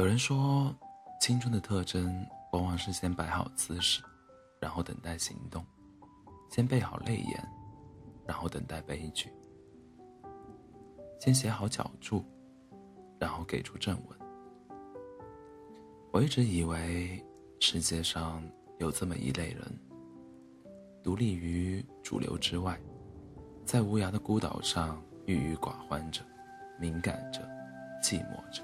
有人说，青春的特征往往是先摆好姿势，然后等待行动；先备好泪眼，然后等待悲剧；先写好脚注，然后给出正文。我一直以为世界上有这么一类人，独立于主流之外，在无涯的孤岛上郁郁寡欢着，敏感着，寂寞着，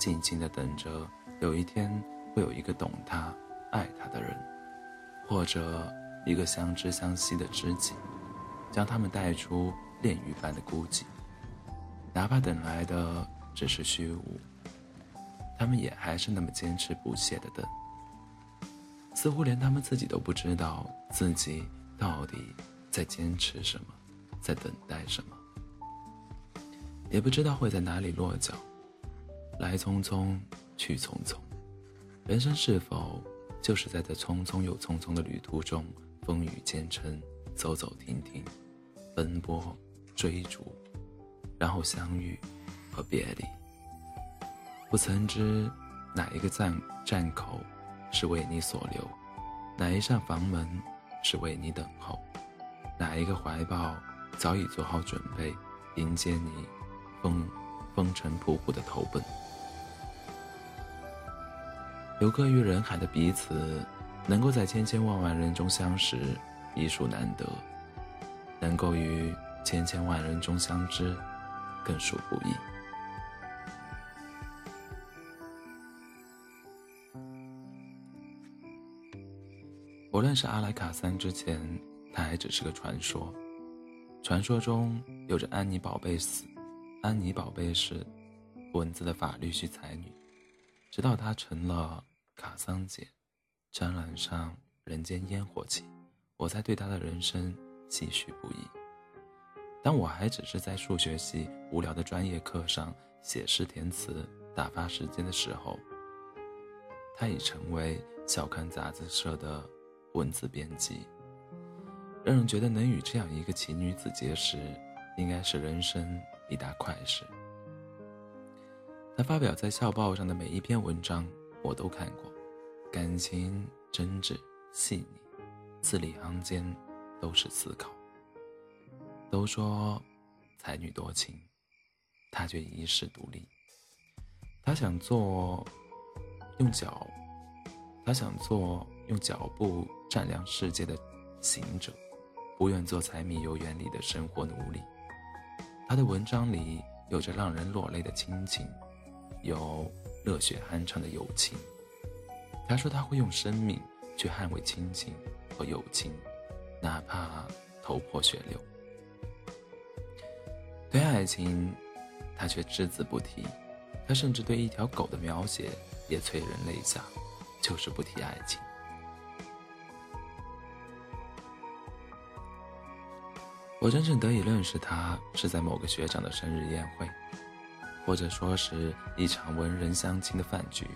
静静的等着有一天会有一个懂他、爱他的人，或者一个相知相惜的知己，将他们带出炼狱般的孤寂，哪怕等来的只是虚无。他们也还是那么坚持不懈的等，似乎连他们自己都不知道自己到底在坚持什么，在等待什么，也不知道会在哪里落脚。来匆匆，去匆匆，人生是否就是在这匆匆又匆匆的旅途中，风雨兼程，走走停停，奔波，追逐，然后相遇和别离。不曾知，哪一个站站口是为你所留，哪一扇房门是为你等候，哪一个怀抱早已做好准备迎接你风风尘仆仆的投奔。有个于人海的彼此，能够在千千万万人中相识，已属难得；能够于千千万人中相知，更属不易。我认识阿莱卡三之前，他还只是个传说。传说中有着安妮宝贝死，安妮宝贝是蚊子的法律系才女。直到她成了卡桑姐，沾染上人间烟火气，我才对她的人生唏嘘不已。当我还只是在数学系无聊的专业课上写诗填词打发时间的时候，她已成为校刊杂志社的。文字编辑，让人觉得能与这样一个奇女子结识，应该是人生一大快事。她发表在校报上的每一篇文章，我都看过，感情真挚细腻，字里行间都是思考。都说才女多情，她却一世独立。她想做用脚，她想做用脚步。丈量世界的行者，不愿做柴米油盐里的生活奴隶。她的文章里有着让人落泪的亲情，有热血酣畅的友情。他说他会用生命去捍卫亲情和友情，哪怕头破血流。对爱情，他却只字不提。他甚至对一条狗的描写也催人泪下，就是不提爱情。我真正得以认识他，是在某个学长的生日宴会，或者说是一场文人相亲的饭局。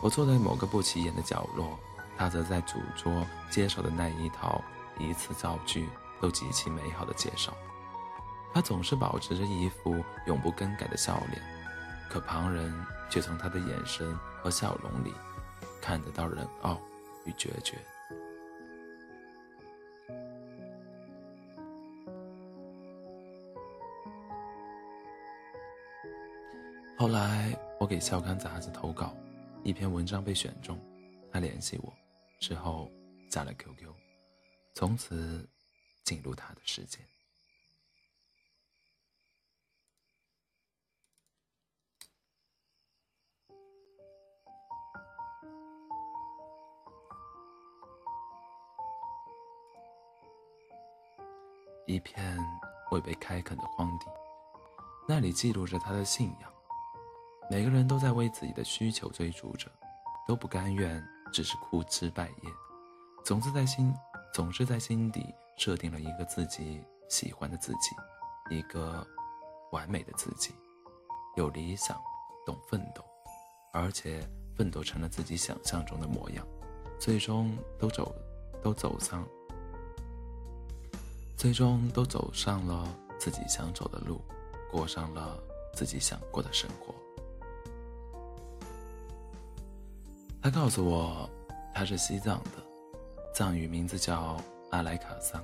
我坐在某个不起眼的角落，他则在主桌接受的那一套一次造句都极其美好的介绍。他总是保持着一副永不更改的笑脸，可旁人却从他的眼神和笑容里看得到冷傲与决绝。后来我给校刊杂志投稿，一篇文章被选中，他联系我，之后加了 QQ，从此进入他的世界。一片未被开垦的荒地，那里记录着他的信仰。每个人都在为自己的需求追逐着，都不甘愿只是枯枝败叶，总是在心，总是在心底设定了一个自己喜欢的自己，一个完美的自己，有理想，懂奋斗，而且奋斗成了自己想象中的模样，最终都走，都走上，最终都走上了自己想走的路，过上了自己想过的生活。他告诉我，他是西藏的，藏语名字叫阿莱卡桑。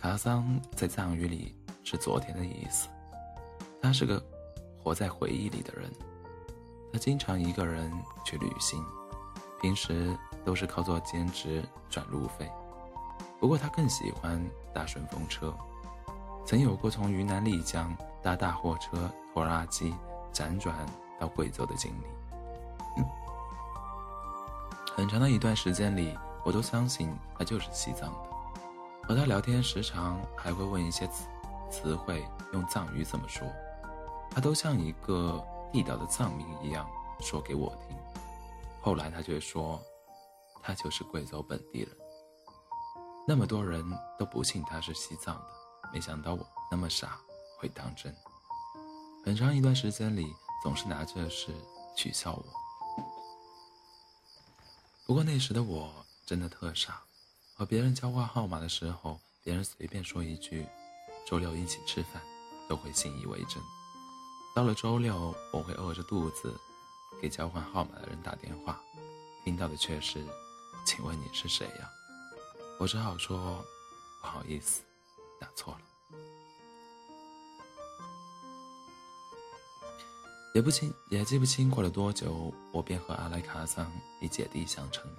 卡桑在藏语里是昨天的意思。他是个活在回忆里的人。他经常一个人去旅行，平时都是靠做兼职赚路费。不过他更喜欢搭顺风车，曾有过从云南丽江搭大货车拖拉机辗转到贵州的经历。很长的一段时间里，我都相信他就是西藏的。和他聊天，时常还会问一些词词汇用藏语怎么说，他都像一个。地道的藏民一样说给我听，后来他却说，他就是贵州本地人。那么多人都不信他是西藏的，没想到我那么傻会当真。很长一段时间里，总是拿这事取笑我。不过那时的我真的特傻，和别人交换号码的时候，别人随便说一句“周六一起吃饭”，都会信以为真。到了周六，我会饿着肚子给交换号码的人打电话，听到的却是：“请问你是谁呀？”我只好说：“不好意思，打错了。”也不清也记不清过了多久，我便和阿莱卡桑以姐弟相称了。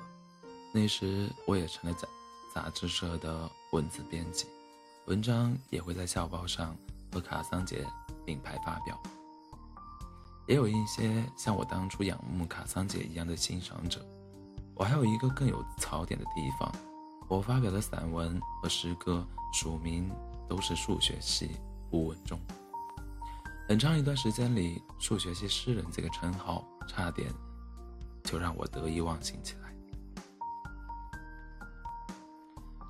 那时我也成了杂杂志社的文字编辑，文章也会在校报上和卡桑姐并排发表。也有一些像我当初仰慕卡桑姐一样的欣赏者。我还有一个更有槽点的地方，我发表的散文和诗歌署名都是数学系吴文中。很长一段时间里，数学系诗人这个称号差点就让我得意忘形起来。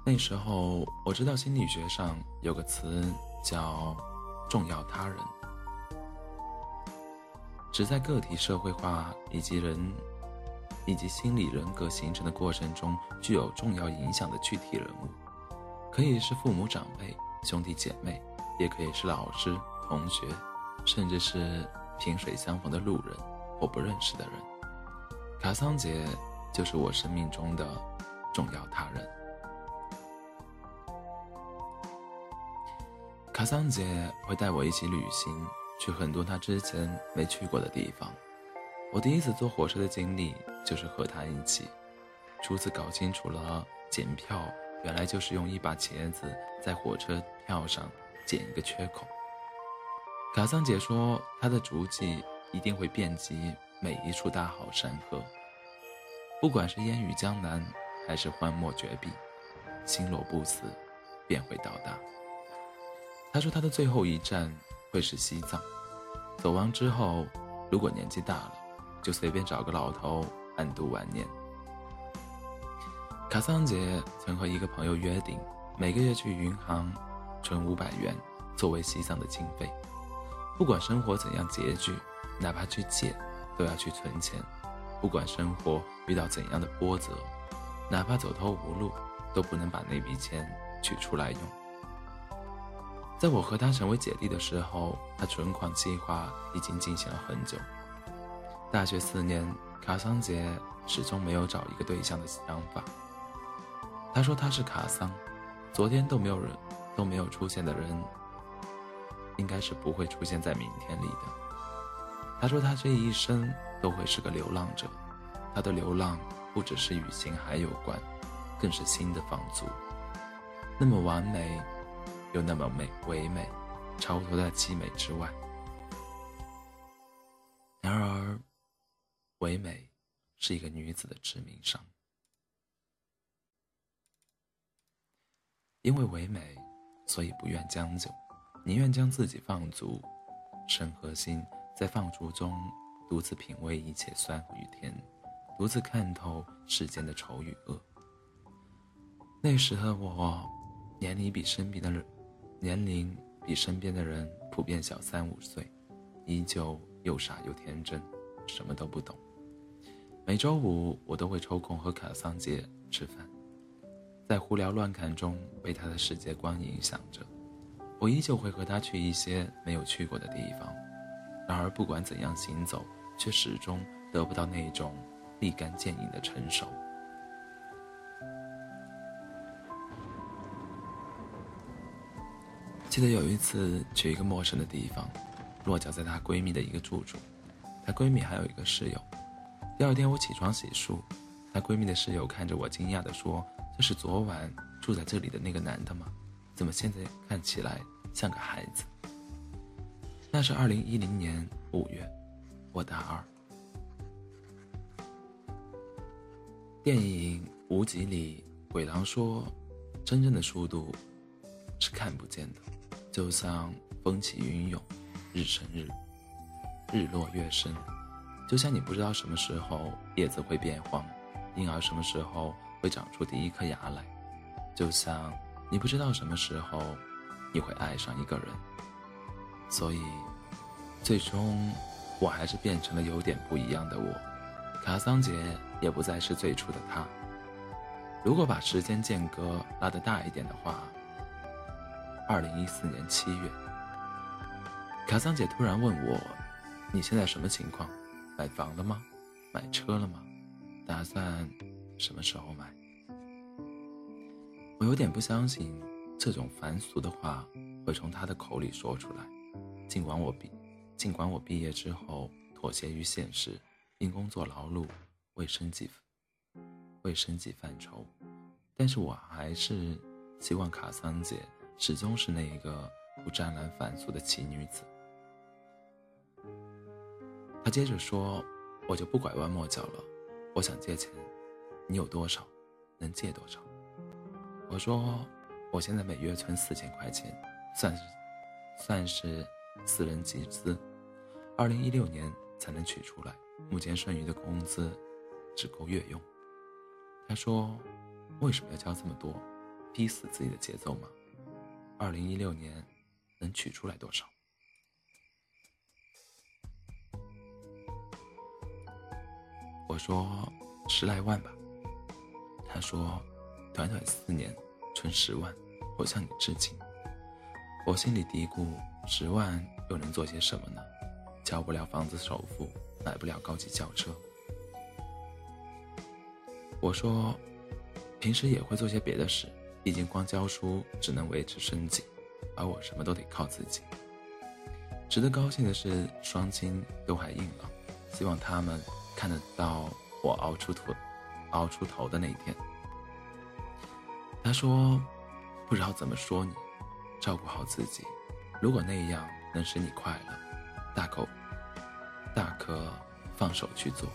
那时候我知道心理学上有个词叫“重要他人”。只在个体社会化以及人以及心理人格形成的过程中具有重要影响的具体人物，可以是父母长辈、兄弟姐妹，也可以是老师、同学，甚至是萍水相逢的路人或不认识的人。卡桑姐就是我生命中的重要他人。卡桑姐会带我一起旅行。去很多他之前没去过的地方。我第一次坐火车的经历就是和他一起，初次搞清楚了检票原来就是用一把钳子在火车票上剪一个缺口。卡桑姐说，她的足迹一定会遍及每一处大好山河，不管是烟雨江南，还是荒漠绝壁，心若不死，便会到达。她说，她的最后一站。会是西藏，走完之后，如果年纪大了，就随便找个老头安度晚年。卡桑姐曾和一个朋友约定，每个月去银行存五百元作为西藏的经费，不管生活怎样拮据，哪怕去借，都要去存钱；不管生活遇到怎样的波折，哪怕走投无路，都不能把那笔钱取出来用。在我和他成为姐弟的时候，他存款计划已经进行了很久。大学四年，卡桑杰始终没有找一个对象的想法。他说他是卡桑，昨天都没有人都没有出现的人，应该是不会出现在明天里的。他说他这一生都会是个流浪者，他的流浪不只是与心海有关，更是心的放逐。那么完美。又那么美唯美，超脱在凄美之外。然而，唯美是一个女子的致命伤，因为唯美，所以不愿将就，宁愿将自己放逐，身和心在放逐中独自品味一切酸与甜，独自看透世间的丑与恶。那时的我，年龄比身边的人。年龄比身边的人普遍小三五岁，依旧又傻又天真，什么都不懂。每周五我都会抽空和卡桑姐吃饭，在胡聊乱侃中被她的世界观影响着。我依旧会和她去一些没有去过的地方，然而不管怎样行走，却始终得不到那种立竿见影的成熟。记得有一次去一个陌生的地方，落脚在她闺蜜的一个住处，她闺蜜还有一个室友。第二天我起床洗漱，她闺蜜的室友看着我惊讶地说：“这是昨晚住在这里的那个男的吗？怎么现在看起来像个孩子？”那是二零一零年五月，我大二。电影《无极》里，鬼狼说：“真正的速度是看不见的。”就像风起云涌，日升日日落月升，就像你不知道什么时候叶子会变黄，婴儿什么时候会长出第一颗牙来，就像你不知道什么时候你会爱上一个人。所以，最终我还是变成了有点不一样的我，卡桑杰也不再是最初的他。如果把时间间隔拉得大一点的话。二零一四年七月，卡桑姐突然问我：“你现在什么情况？买房了吗？买车了吗？打算什么时候买？”我有点不相信这种凡俗的话会从她的口里说出来。尽管我毕，尽管我毕业之后妥协于现实，因工作劳碌为生计，为生计犯愁，但是我还是希望卡桑姐。始终是那一个不沾染凡俗的奇女子。他接着说：“我就不拐弯抹角了，我想借钱，你有多少，能借多少？”我说：“我现在每月存四千块钱，算是算是私人集资，二零一六年才能取出来。目前剩余的工资只够月用。”他说：“为什么要交这么多？逼死自己的节奏吗？”二零一六年能取出来多少？我说十来万吧。他说短短四年存十万，我向你致敬。我心里嘀咕：十万又能做些什么呢？交不了房子首付，买不了高级轿车。我说平时也会做些别的事。毕竟光教书只能维持生计，而我什么都得靠自己。值得高兴的是，双亲都还硬朗，希望他们看得到我熬出头、熬出头的那一天。他说：“不知道怎么说你，照顾好自己。如果那样能使你快乐，大可大可放手去做，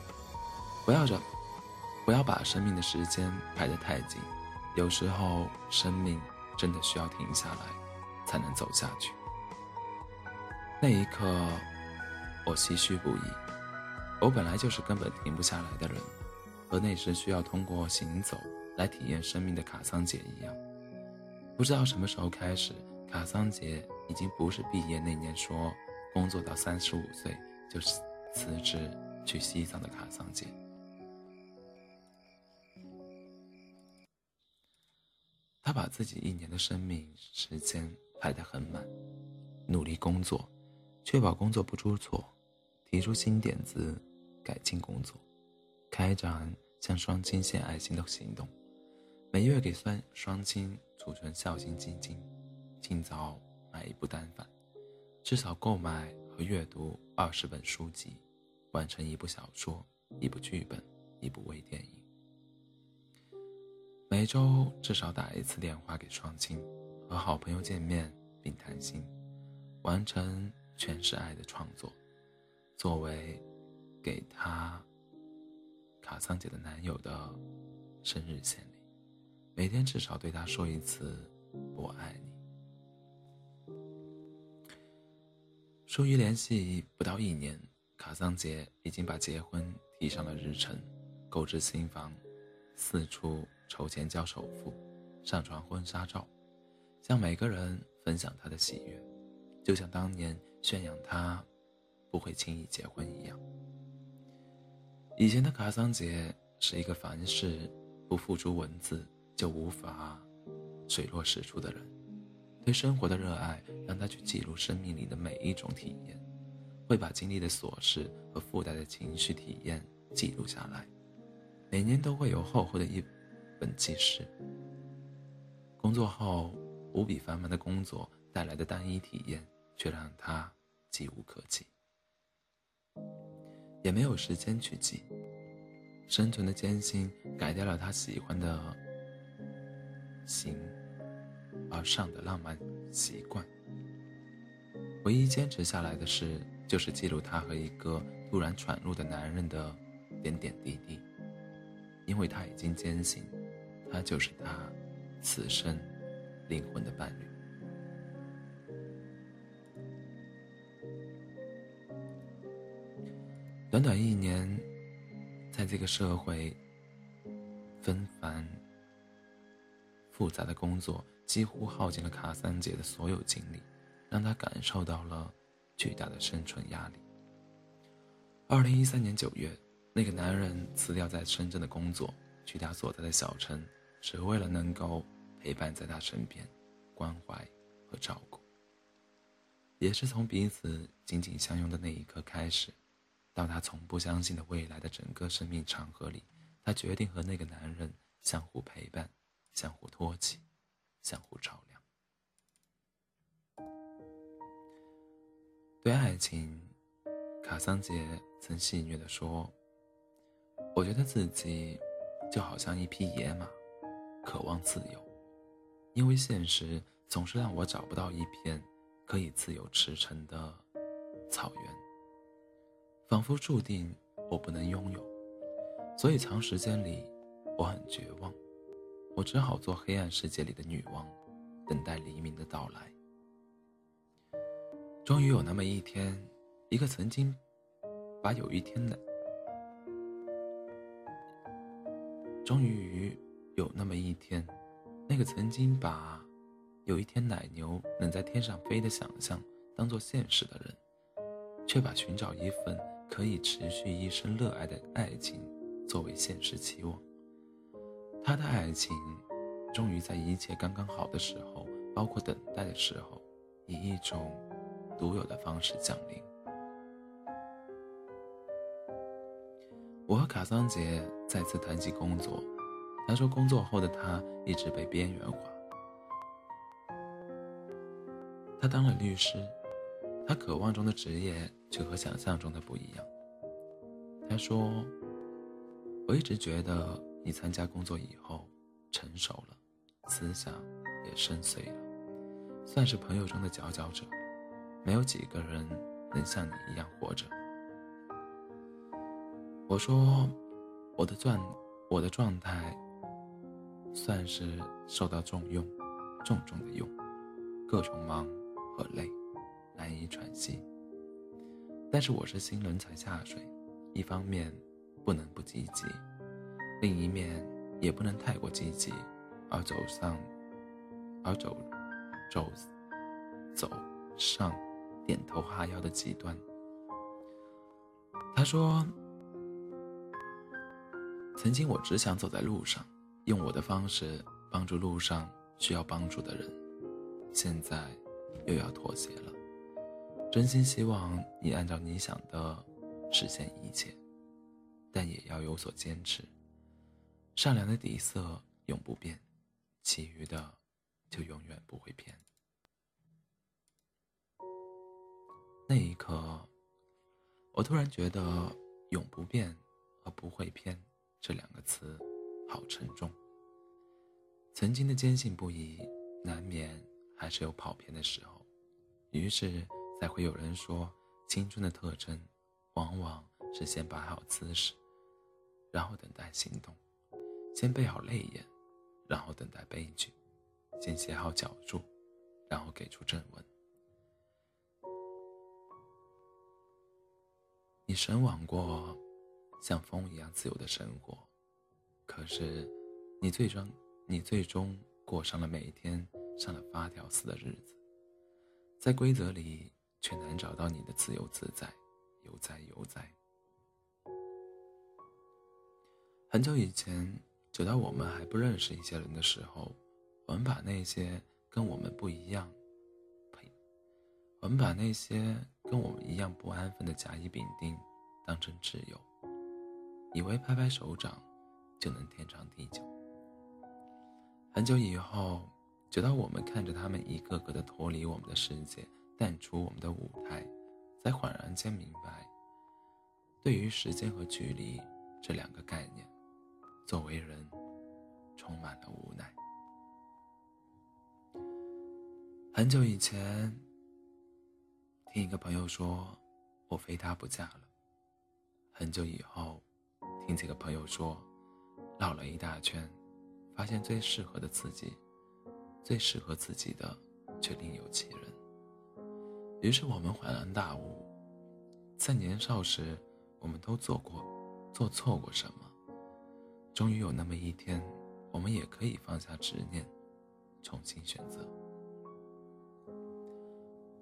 不要着，不要把生命的时间排得太紧。”有时候，生命真的需要停下来，才能走下去。那一刻，我唏嘘不已。我本来就是根本停不下来的人，和那时需要通过行走来体验生命的卡桑姐一样。不知道什么时候开始，卡桑杰已经不是毕业那年说工作到三十五岁就辞职去西藏的卡桑杰。他把自己一年的生命时间排得很满，努力工作，确保工作不出错，提出新点子，改进工作，开展向双亲献爱心的行动，每月给双双亲储存孝心基金，尽早买一部单反，至少购买和阅读二十本书籍，完成一部小说、一部剧本、一部微电影。每周至少打一次电话给双亲，和好朋友见面并谈心，完成全是爱的创作，作为给他卡桑姐的男友的生日献礼。每天至少对他说一次“我爱你”。疏于联系不到一年，卡桑杰已经把结婚提上了日程，购置新房，四处。筹钱交首付，上传婚纱照，向每个人分享他的喜悦，就像当年宣扬他不会轻易结婚一样。以前的卡桑杰是一个凡事不付诸文字就无法水落石出的人，对生活的热爱让他去记录生命里的每一种体验，会把经历的琐事和附带的情绪体验记录下来，每年都会有厚厚的一本记事。工作后无比繁忙的工作带来的单一体验，却让他记无可记，也没有时间去记。生存的艰辛改掉了他喜欢的行而上的浪漫习惯。唯一坚持下来的事，就是记录他和一个突然闯入的男人的点点滴滴，因为他已经坚信，他就是他此生灵魂的伴侣。短短一年。在这个社会，纷繁复杂的工作几乎耗尽了卡桑杰的所有精力，让她感受到了巨大的生存压力。二零一三年九月，那个男人辞掉在深圳的工作，去他所在的小城，只为了能够陪伴在他身边，关怀和照顾。也是从彼此紧紧相拥的那一刻开始。到他从不相信的未来的整个生命长河里，他决定和那个男人相互陪伴，相互托起，相互照亮。对爱情，卡桑杰曾戏谑地说：“我觉得自己就好像一匹野马，渴望自由，因为现实总是让我找不到一片可以自由驰骋的草原。”仿佛注定我不能拥有，所以长时间里我很绝望，我只好做黑暗世界里的女王，等待黎明的到来。终于有那么一天，一个曾经把有一天的，终于有那么一天，那个曾经把有一天奶牛能在天上飞的想象当做现实的人，却把寻找一份。可以持续一生热爱的爱情，作为现实期望。他的爱情，终于在一切刚刚好的时候，包括等待的时候，以一种独有的方式降临。我和卡桑杰再次谈起工作，他说工作后的他一直被边缘化。他当了律师。他渴望中的职业却和想象中的不一样。他说：“我一直觉得你参加工作以后成熟了，思想也深邃了，算是朋友中的佼佼者。没有几个人能像你一样活着。”我说：“我的状我的状态算是受到重用，重重的用，各种忙和累。”难以喘息，但是我是新人才下水，一方面不能不积极，另一面也不能太过积极，而走上，而走，走，走上点头哈腰的极端。他说：“曾经我只想走在路上，用我的方式帮助路上需要帮助的人，现在又要妥协了。”真心希望你按照你想的实现一切，但也要有所坚持。善良的底色永不变，其余的就永远不会变。那一刻，我突然觉得“永不变”和“不会偏”这两个词好沉重。曾经的坚信不疑，难免还是有跑偏的时候，于是。才会有人说，青春的特征，往往是先摆好姿势，然后等待行动；先备好泪眼，然后等待悲剧；先写好脚注，然后给出正文。你神往过像风一样自由的生活，可是，你最终，你最终过上了每天上了发条似的日子，在规则里。却难找到你的自由自在，悠哉悠哉。很久以前，直到我们还不认识一些人的时候，我们把那些跟我们不一样，呸，我们把那些跟我们一样不安分的甲乙丙丁当成挚友，以为拍拍手掌就能天长地久。很久以后，直到我们看着他们一个个的脱离我们的世界，淡出我们的舞台，才恍然间明白，对于时间和距离这两个概念，作为人，充满了无奈。很久以前，听一个朋友说，我非他不嫁了。很久以后，听几个朋友说，绕了一大圈，发现最适合的自己，最适合自己的却另有其人。于是我们恍然大悟，在年少时，我们都做过、做错过什么？终于有那么一天，我们也可以放下执念，重新选择。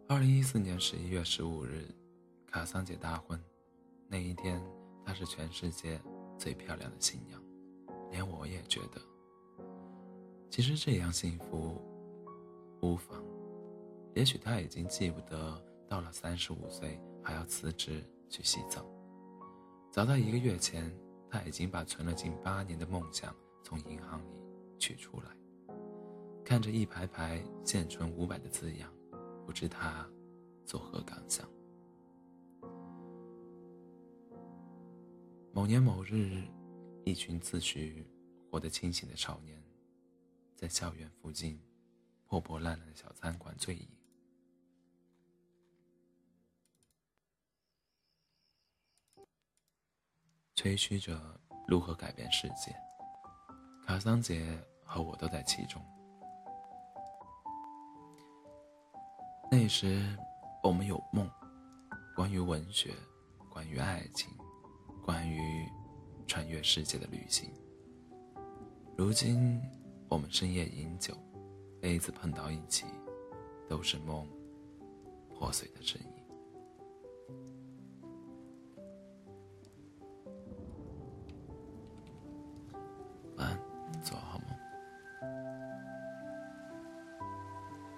二零一四年十一月十五日，卡桑姐大婚。那一天，她是全世界最漂亮的新娘，连我也觉得。其实这样幸福无妨。也许她已经记不得，到了三十五岁还要辞职去西藏。早在一个月前，他已经把存了近八年的梦想从银行里取出来。看着一排排“现存五百”的字样，不知他作何感想。某年某日，一群自诩活得清醒的少年，在校园附近破破烂烂的小餐馆醉饮，吹嘘着如何改变世界。卡桑杰和我都在其中。那时，我们有梦，关于文学，关于爱情。关于穿越世界的旅行。如今，我们深夜饮酒，杯子碰到一起，都是梦破碎的声音。